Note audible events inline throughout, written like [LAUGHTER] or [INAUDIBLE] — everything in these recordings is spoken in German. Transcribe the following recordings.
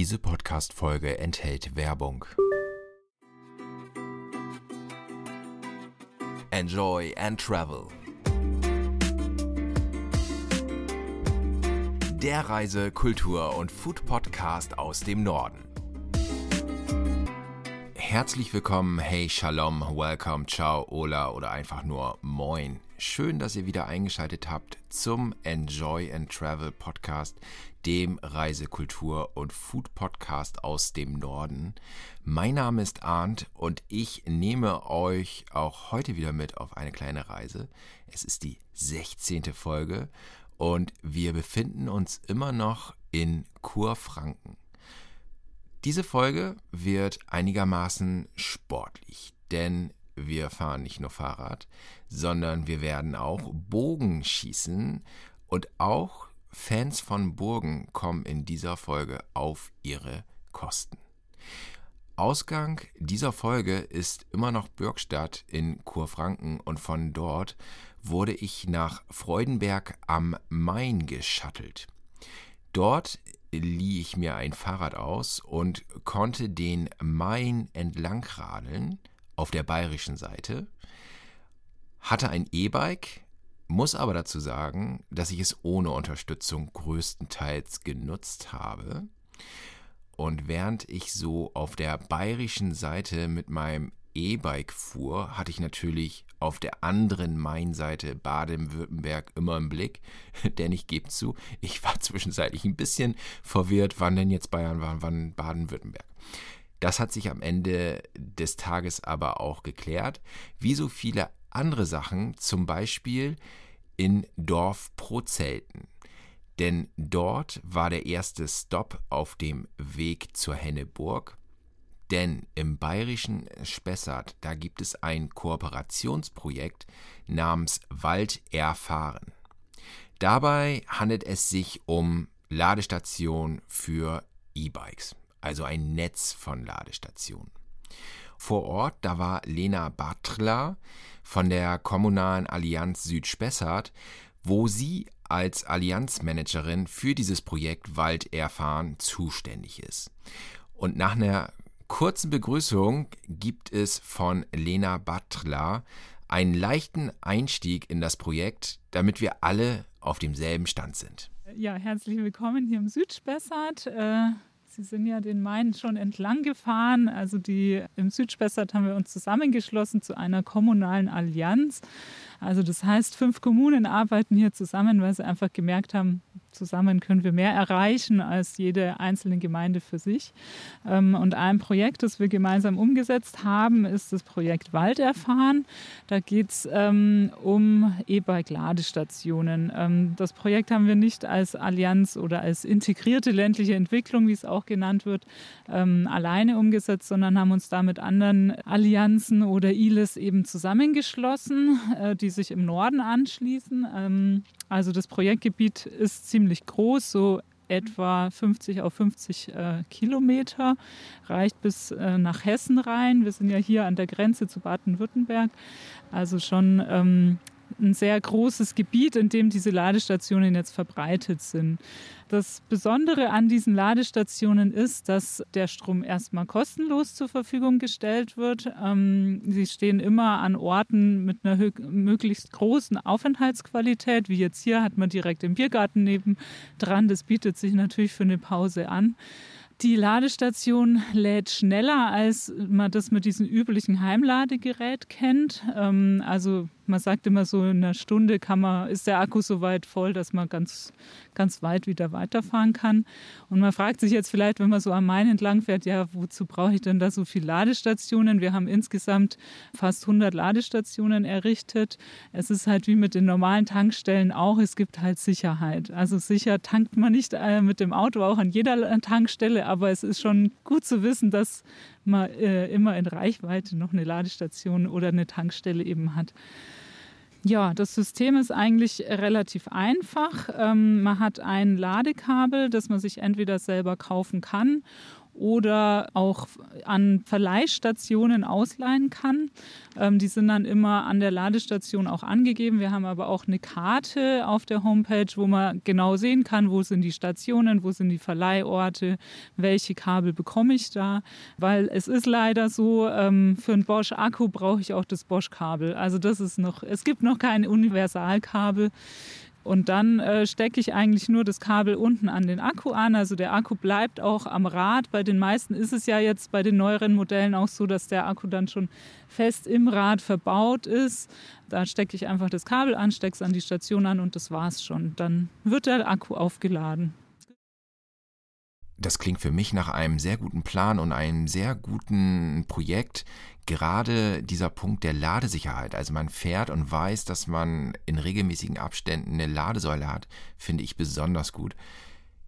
Diese Podcast-Folge enthält Werbung. Enjoy and Travel. Der Reise-, Kultur- und Food-Podcast aus dem Norden. Herzlich willkommen, hey, Shalom, welcome, ciao, hola oder einfach nur moin. Schön, dass ihr wieder eingeschaltet habt zum Enjoy and Travel Podcast, dem Reisekultur- und Food Podcast aus dem Norden. Mein Name ist Arndt und ich nehme euch auch heute wieder mit auf eine kleine Reise. Es ist die 16. Folge und wir befinden uns immer noch in Kurfranken. Diese Folge wird einigermaßen sportlich, denn wir fahren nicht nur Fahrrad, sondern wir werden auch Bogen schießen und auch Fans von Burgen kommen in dieser Folge auf ihre Kosten. Ausgang dieser Folge ist immer noch Bürgstadt in Kurfranken und von dort wurde ich nach Freudenberg am Main geschattelt. Dort lieh ich mir ein Fahrrad aus und konnte den Main entlang radeln auf der bayerischen Seite, hatte ein E-Bike, muss aber dazu sagen, dass ich es ohne Unterstützung größtenteils genutzt habe. Und während ich so auf der bayerischen Seite mit meinem E-Bike fuhr, hatte ich natürlich auf der anderen Main-Seite Baden-Württemberg immer im Blick, [LAUGHS] denn ich gebe zu, ich war [LAUGHS] zwischenzeitlich ein bisschen verwirrt, wann denn jetzt Bayern war, wann Baden-Württemberg. Das hat sich am Ende des Tages aber auch geklärt, wie so viele andere Sachen, zum Beispiel in Dorf Prozelten. Denn dort war der erste Stopp auf dem Weg zur Henneburg. Denn im bayerischen Spessart, da gibt es ein Kooperationsprojekt namens Wald erfahren. Dabei handelt es sich um Ladestationen für E-Bikes, also ein Netz von Ladestationen. Vor Ort, da war Lena Bartler von der Kommunalen Allianz Südspessart, wo sie als Allianzmanagerin für dieses Projekt Wald erfahren zuständig ist. Und nach einer kurzen Begrüßung gibt es von Lena Butler einen leichten Einstieg in das Projekt, damit wir alle auf demselben Stand sind. Ja, herzlich willkommen hier im Südspessart. Äh, Sie sind ja den Main schon entlang gefahren. Also die, im Südspessart haben wir uns zusammengeschlossen zu einer kommunalen Allianz. Also das heißt, fünf Kommunen arbeiten hier zusammen, weil sie einfach gemerkt haben, zusammen können wir mehr erreichen als jede einzelne Gemeinde für sich. Ähm, und ein Projekt, das wir gemeinsam umgesetzt haben, ist das Projekt Walderfahren. Da geht es ähm, um E-Bike-Ladestationen. Ähm, das Projekt haben wir nicht als Allianz oder als integrierte ländliche Entwicklung, wie es auch genannt wird, alleine umgesetzt, sondern haben uns da mit anderen Allianzen oder ILES eben zusammengeschlossen, äh, die sich im Norden anschließen. Also das Projektgebiet ist ziemlich groß, so etwa 50 auf 50 äh, Kilometer, reicht bis äh, nach Hessen rein. Wir sind ja hier an der Grenze zu Baden-Württemberg, also schon ähm, ein sehr großes Gebiet, in dem diese Ladestationen jetzt verbreitet sind. Das Besondere an diesen Ladestationen ist, dass der Strom erstmal kostenlos zur Verfügung gestellt wird. Ähm, sie stehen immer an Orten mit einer möglichst großen Aufenthaltsqualität, wie jetzt hier hat man direkt im Biergarten neben dran. Das bietet sich natürlich für eine Pause an. Die Ladestation lädt schneller, als man das mit diesem üblichen Heimladegerät kennt. Ähm, also man sagt immer so, in einer Stunde kann man, ist der Akku so weit voll, dass man ganz, ganz weit wieder weiterfahren kann. Und man fragt sich jetzt vielleicht, wenn man so am Main entlang fährt, ja, wozu brauche ich denn da so viele Ladestationen? Wir haben insgesamt fast 100 Ladestationen errichtet. Es ist halt wie mit den normalen Tankstellen auch, es gibt halt Sicherheit. Also sicher tankt man nicht äh, mit dem Auto auch an jeder Tankstelle, aber es ist schon gut zu wissen, dass man äh, immer in Reichweite noch eine Ladestation oder eine Tankstelle eben hat. Ja, das System ist eigentlich relativ einfach. Ähm, man hat ein Ladekabel, das man sich entweder selber kaufen kann oder auch an Verleihstationen ausleihen kann. Ähm, die sind dann immer an der Ladestation auch angegeben. Wir haben aber auch eine Karte auf der Homepage, wo man genau sehen kann, wo sind die Stationen, wo sind die Verleihorte, welche Kabel bekomme ich da. Weil es ist leider so, ähm, für einen Bosch-Akku brauche ich auch das Bosch-Kabel. Also das ist noch, es gibt noch kein Universalkabel. Und dann äh, stecke ich eigentlich nur das Kabel unten an den Akku an. Also der Akku bleibt auch am Rad. Bei den meisten ist es ja jetzt bei den neueren Modellen auch so, dass der Akku dann schon fest im Rad verbaut ist. Da stecke ich einfach das Kabel an, stecke es an die Station an und das war's schon. Dann wird der Akku aufgeladen. Das klingt für mich nach einem sehr guten Plan und einem sehr guten Projekt. Gerade dieser Punkt der Ladesicherheit, also man fährt und weiß, dass man in regelmäßigen Abständen eine Ladesäule hat, finde ich besonders gut.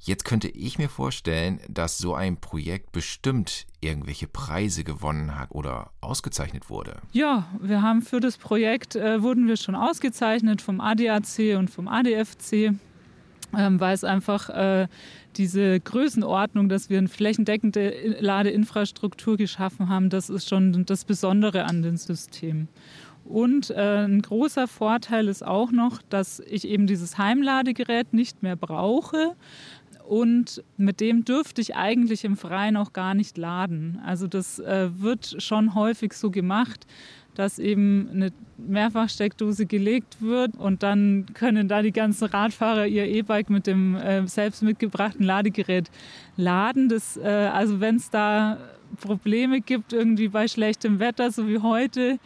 Jetzt könnte ich mir vorstellen, dass so ein Projekt bestimmt irgendwelche Preise gewonnen hat oder ausgezeichnet wurde. Ja, wir haben für das Projekt äh, wurden wir schon ausgezeichnet vom ADAC und vom ADFC ähm, weil es einfach äh, diese Größenordnung, dass wir eine flächendeckende Ladeinfrastruktur geschaffen haben, das ist schon das Besondere an dem System. Und äh, ein großer Vorteil ist auch noch, dass ich eben dieses Heimladegerät nicht mehr brauche. Und mit dem dürfte ich eigentlich im Freien auch gar nicht laden. Also das äh, wird schon häufig so gemacht, dass eben eine Mehrfachsteckdose gelegt wird und dann können da die ganzen Radfahrer ihr E-Bike mit dem äh, selbst mitgebrachten Ladegerät laden. Das, äh, also wenn es da Probleme gibt, irgendwie bei schlechtem Wetter, so wie heute,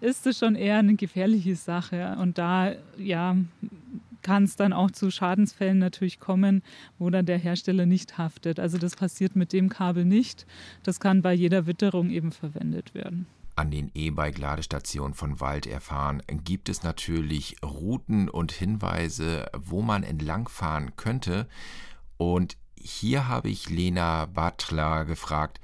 ist es schon eher eine gefährliche Sache. Und da, ja, kann es dann auch zu Schadensfällen natürlich kommen, wo dann der Hersteller nicht haftet. Also das passiert mit dem Kabel nicht. Das kann bei jeder Witterung eben verwendet werden an den E-Bike-Ladestationen von Wald erfahren, gibt es natürlich Routen und Hinweise, wo man entlangfahren könnte. Und hier habe ich Lena Butler gefragt,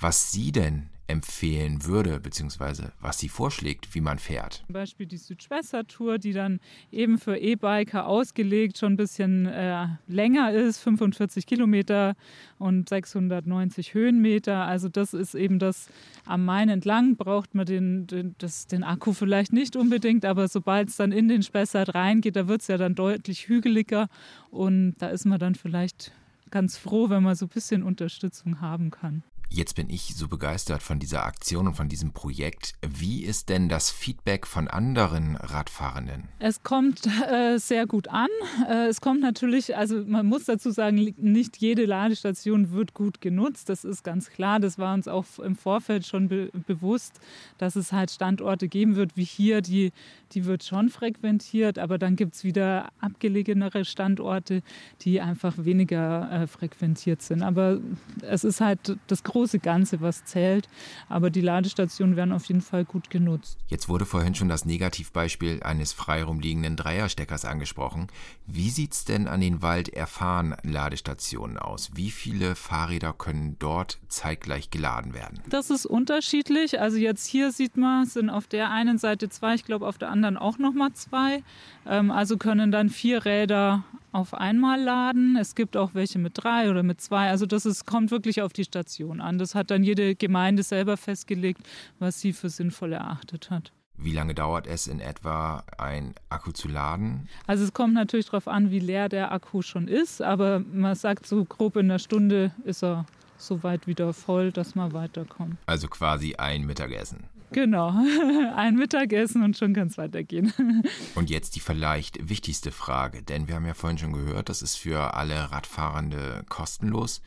was sie denn empfehlen würde, beziehungsweise was sie vorschlägt, wie man fährt. Zum Beispiel die Südschwester-Tour, die dann eben für E-Biker ausgelegt schon ein bisschen äh, länger ist, 45 Kilometer und 690 Höhenmeter. Also das ist eben das am Main entlang, braucht man den, den, das, den Akku vielleicht nicht unbedingt, aber sobald es dann in den Spessart reingeht, da wird es ja dann deutlich hügeliger und da ist man dann vielleicht ganz froh, wenn man so ein bisschen Unterstützung haben kann. Jetzt bin ich so begeistert von dieser Aktion und von diesem Projekt. Wie ist denn das Feedback von anderen Radfahrenden? Es kommt äh, sehr gut an. Äh, es kommt natürlich, also man muss dazu sagen, nicht jede Ladestation wird gut genutzt. Das ist ganz klar. Das war uns auch im Vorfeld schon be bewusst, dass es halt Standorte geben wird, wie hier, die, die wird schon frequentiert, aber dann gibt es wieder abgelegenere Standorte, die einfach weniger äh, frequentiert sind. Aber es ist halt das große große Ganze, was zählt. Aber die Ladestationen werden auf jeden Fall gut genutzt. Jetzt wurde vorhin schon das Negativbeispiel eines frei rumliegenden Dreiersteckers angesprochen. Wie sieht es denn an den Wald-Erfahren-Ladestationen aus? Wie viele Fahrräder können dort zeitgleich geladen werden? Das ist unterschiedlich. Also jetzt hier sieht man, sind auf der einen Seite zwei, ich glaube auf der anderen auch nochmal zwei. Ähm, also können dann vier Räder auf einmal laden. Es gibt auch welche mit drei oder mit zwei. Also das ist, kommt wirklich auf die Station an. Das hat dann jede Gemeinde selber festgelegt, was sie für sinnvoll erachtet hat. Wie lange dauert es in etwa, ein Akku zu laden? Also es kommt natürlich darauf an, wie leer der Akku schon ist, aber man sagt so grob in einer Stunde ist er so weit wieder voll, dass man weiterkommt. Also quasi ein Mittagessen. Genau, [LAUGHS] ein Mittagessen und schon kann es weitergehen. [LAUGHS] Und jetzt die vielleicht wichtigste Frage, denn wir haben ja vorhin schon gehört, das ist für alle Radfahrende kostenlos.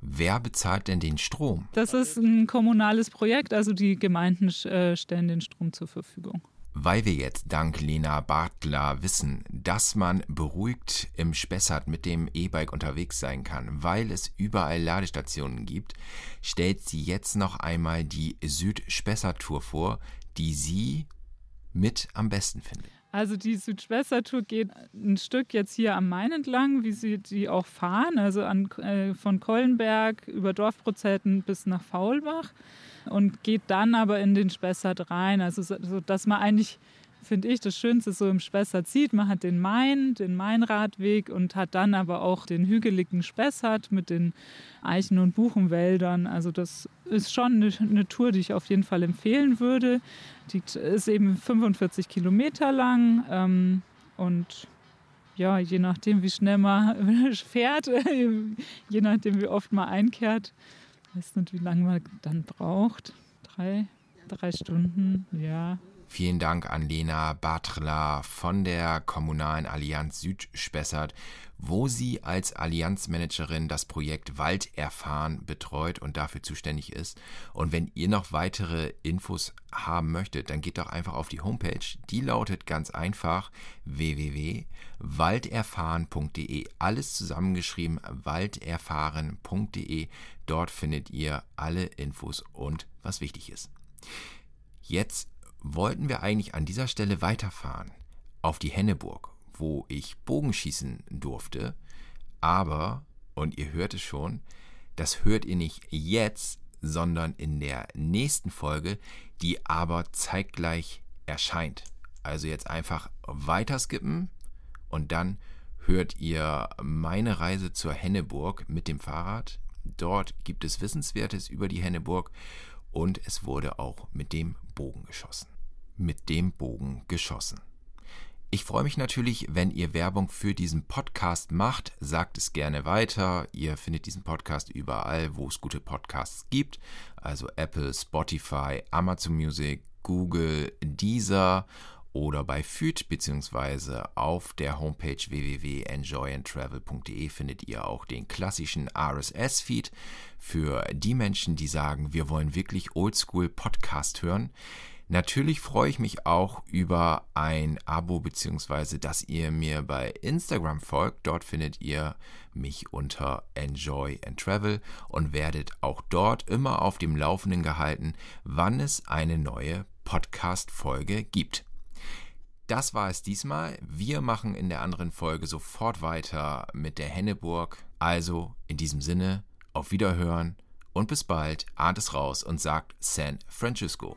Wer bezahlt denn den Strom? Das ist ein kommunales Projekt, also die Gemeinden äh, stellen den Strom zur Verfügung. Weil wir jetzt dank Lena Bartler wissen, dass man beruhigt im Spessart mit dem E-Bike unterwegs sein kann, weil es überall Ladestationen gibt, stellt sie jetzt noch einmal die Süd-Spessart-Tour vor, die sie mit am besten findet. Also die Südschwester-Tour geht ein Stück jetzt hier am Main entlang, wie sie die auch fahren, also an, äh, von Kollenberg über Dorfprozetten bis nach Faulbach und geht dann aber in den Spessart rein, also so, dass man eigentlich finde ich, das Schönste so im Spessart sieht. Man hat den Main, den Mainradweg und hat dann aber auch den hügeligen Spessart mit den Eichen- und Buchenwäldern. Also das ist schon eine, eine, Tour, die ich auf jeden Fall empfehlen würde. Die ist eben 45 Kilometer lang ähm, und ja, je nachdem, wie schnell man [LAUGHS] fährt, [LAUGHS] je nachdem, wie oft man einkehrt, weiß nicht, wie lange man dann braucht. Drei, drei Stunden, ja. Vielen Dank an Lena Bartler von der Kommunalen Allianz Südspessart, wo sie als Allianzmanagerin das Projekt Walderfahren betreut und dafür zuständig ist. Und wenn ihr noch weitere Infos haben möchtet, dann geht doch einfach auf die Homepage. Die lautet ganz einfach www.walderfahren.de. Alles zusammengeschrieben, walderfahren.de. Dort findet ihr alle Infos und was wichtig ist. Jetzt wollten wir eigentlich an dieser Stelle weiterfahren auf die Henneburg, wo ich Bogenschießen durfte. Aber, und ihr hört es schon, das hört ihr nicht jetzt, sondern in der nächsten Folge, die aber zeitgleich erscheint. Also jetzt einfach weiter skippen und dann hört ihr meine Reise zur Henneburg mit dem Fahrrad. Dort gibt es Wissenswertes über die Henneburg und es wurde auch mit dem Bogen geschossen mit dem Bogen geschossen. Ich freue mich natürlich, wenn ihr Werbung für diesen Podcast macht. Sagt es gerne weiter. Ihr findet diesen Podcast überall, wo es gute Podcasts gibt. Also Apple, Spotify, Amazon Music, Google, Deezer oder bei FÜD bzw. auf der Homepage www.enjoyandtravel.de findet ihr auch den klassischen RSS-Feed für die Menschen, die sagen, wir wollen wirklich Oldschool Podcast hören. Natürlich freue ich mich auch über ein Abo beziehungsweise, dass ihr mir bei Instagram folgt. Dort findet ihr mich unter Enjoy and Travel und werdet auch dort immer auf dem Laufenden gehalten, wann es eine neue Podcast-Folge gibt. Das war es diesmal. Wir machen in der anderen Folge sofort weiter mit der Henneburg. Also in diesem Sinne, auf Wiederhören und bis bald. Ahnt es raus und sagt San Francisco.